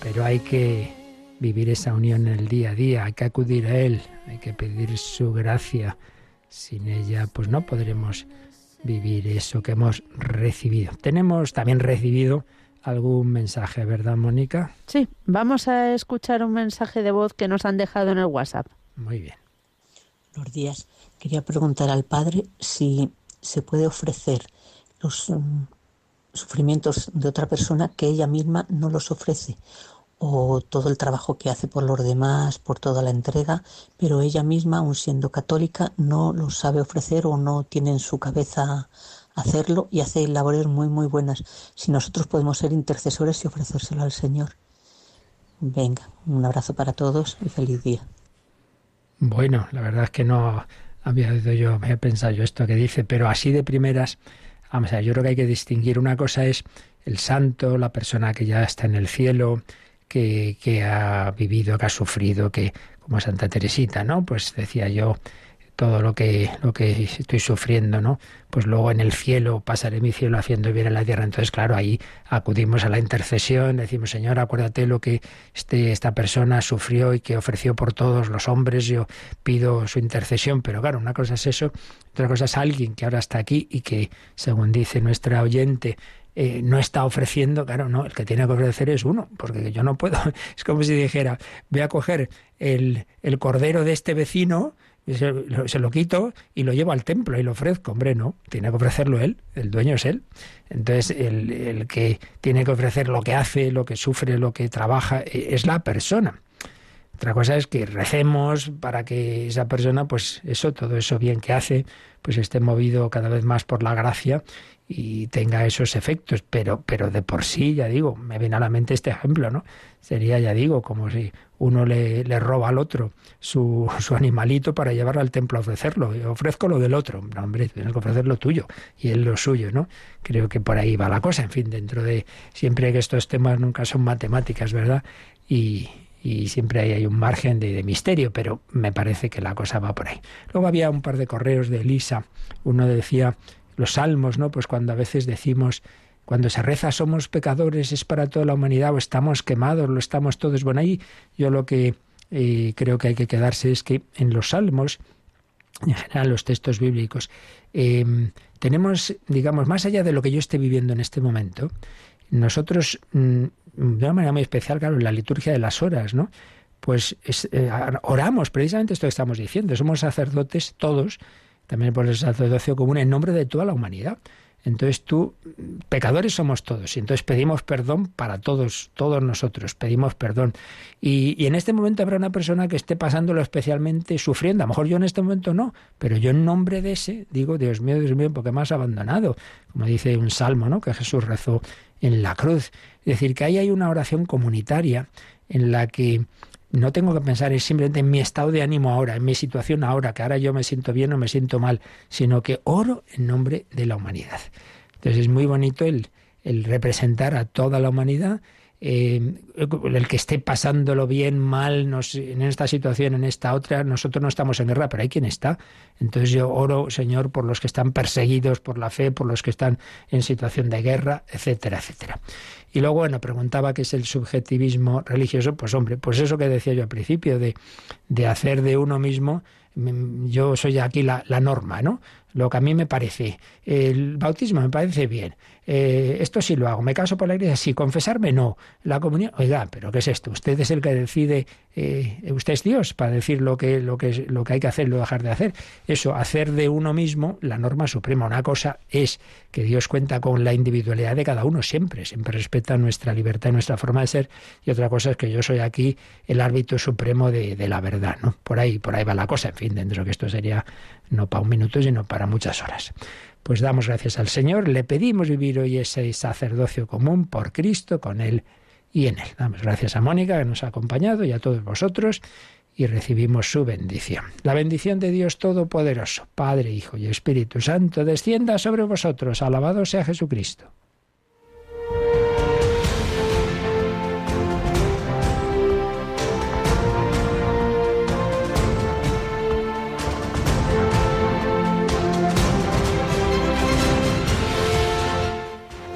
pero hay que vivir esa unión en el día a día, hay que acudir a Él, hay que pedir su gracia. Sin ella, pues no podremos vivir eso que hemos recibido. Tenemos también recibido algún mensaje, ¿verdad, Mónica? Sí, vamos a escuchar un mensaje de voz que nos han dejado en el WhatsApp. Muy bien. Buenos días. Quería preguntar al padre si se puede ofrecer los mm, sufrimientos de otra persona que ella misma no los ofrece o todo el trabajo que hace por los demás, por toda la entrega, pero ella misma, aun siendo católica, no lo sabe ofrecer o no tiene en su cabeza hacerlo y hace labores muy, muy buenas. Si nosotros podemos ser intercesores y ofrecérselo al Señor. Venga, un abrazo para todos y feliz día. Bueno, la verdad es que no había oído yo, había pensado yo esto que dice, pero así de primeras, vamos a ver, yo creo que hay que distinguir. Una cosa es el santo, la persona que ya está en el cielo, que, que ha vivido, que ha sufrido, que como Santa Teresita, ¿no? Pues decía yo, todo lo que, lo que estoy sufriendo, ¿no? Pues luego en el cielo pasaré mi cielo haciendo bien en la tierra. Entonces, claro, ahí acudimos a la intercesión, decimos, Señor, acuérdate lo que este, esta persona sufrió y que ofreció por todos los hombres, yo pido su intercesión. Pero claro, una cosa es eso, otra cosa es alguien que ahora está aquí y que, según dice nuestra oyente, eh, no está ofreciendo, claro, no, el que tiene que ofrecer es uno, porque yo no puedo, *laughs* es como si dijera, voy a coger el, el cordero de este vecino, se lo, se lo, quito y lo llevo al templo y lo ofrezco. Hombre, no, tiene que ofrecerlo él, el dueño es él. Entonces, el, el que tiene que ofrecer lo que hace, lo que sufre, lo que trabaja, e, es la persona. Otra cosa es que recemos para que esa persona, pues eso, todo eso bien que hace, pues esté movido cada vez más por la gracia y tenga esos efectos, pero, pero de por sí, ya digo, me viene a la mente este ejemplo, ¿no? Sería, ya digo, como si uno le, le roba al otro su, *laughs* su, animalito para llevarlo al templo a ofrecerlo. Yo ofrezco lo del otro. No, hombre, tienes que ofrecer lo tuyo y él lo suyo, ¿no? Creo que por ahí va la cosa. En fin, dentro de siempre que estos temas nunca son matemáticas, ¿verdad? Y, y siempre hay, hay un margen de, de, misterio, pero me parece que la cosa va por ahí. Luego había un par de correos de Elisa. Uno decía los salmos, ¿no? Pues cuando a veces decimos cuando se reza somos pecadores, es para toda la humanidad o estamos quemados, lo estamos todos. Bueno, ahí yo lo que eh, creo que hay que quedarse es que en los salmos, en general los textos bíblicos, eh, tenemos, digamos, más allá de lo que yo esté viviendo en este momento, nosotros, mm, de una manera muy especial, claro, en la liturgia de las horas, ¿no? Pues es, eh, oramos precisamente esto que estamos diciendo, somos sacerdotes todos, también por el sacerdocio común, en nombre de toda la humanidad. Entonces tú, pecadores somos todos, y entonces pedimos perdón para todos, todos nosotros, pedimos perdón. Y, y, en este momento habrá una persona que esté pasándolo especialmente sufriendo. A lo mejor yo en este momento no, pero yo en nombre de ese digo, Dios mío, Dios mío, porque me has abandonado. Como dice un salmo, ¿no? Que Jesús rezó en la cruz. Es decir, que ahí hay una oración comunitaria en la que no tengo que pensar simplemente en mi estado de ánimo ahora, en mi situación ahora, que ahora yo me siento bien o me siento mal, sino que oro en nombre de la humanidad. Entonces es muy bonito el, representar a toda la humanidad, eh, el que esté pasándolo bien, mal, nos, en esta situación, en esta otra, nosotros no estamos en guerra, pero hay quien está. Entonces yo oro, Señor, por los que están perseguidos por la fe, por los que están en situación de guerra, etcétera, etcétera. Y luego, bueno, preguntaba qué es el subjetivismo religioso. Pues hombre, pues eso que decía yo al principio, de, de hacer de uno mismo, yo soy aquí la, la norma, ¿no? Lo que a mí me parece. El bautismo me parece bien. Eh, esto sí lo hago. ¿Me caso por la iglesia? Sí. ¿Confesarme? No. ¿La comunión? Oiga, ¿pero qué es esto? Usted es el que decide, eh, usted es Dios para decir lo que, lo, que, lo que hay que hacer lo dejar de hacer. Eso, hacer de uno mismo la norma suprema. Una cosa es que Dios cuenta con la individualidad de cada uno siempre, siempre respeta nuestra libertad y nuestra forma de ser. Y otra cosa es que yo soy aquí el árbitro supremo de, de la verdad, ¿no? Por ahí, por ahí va la cosa. En fin, dentro que esto sería no para un minuto, sino para muchas horas. Pues damos gracias al Señor, le pedimos vivir hoy ese sacerdocio común por Cristo, con Él y en Él. Damos gracias a Mónica que nos ha acompañado y a todos vosotros y recibimos su bendición. La bendición de Dios Todopoderoso, Padre, Hijo y Espíritu Santo, descienda sobre vosotros. Alabado sea Jesucristo.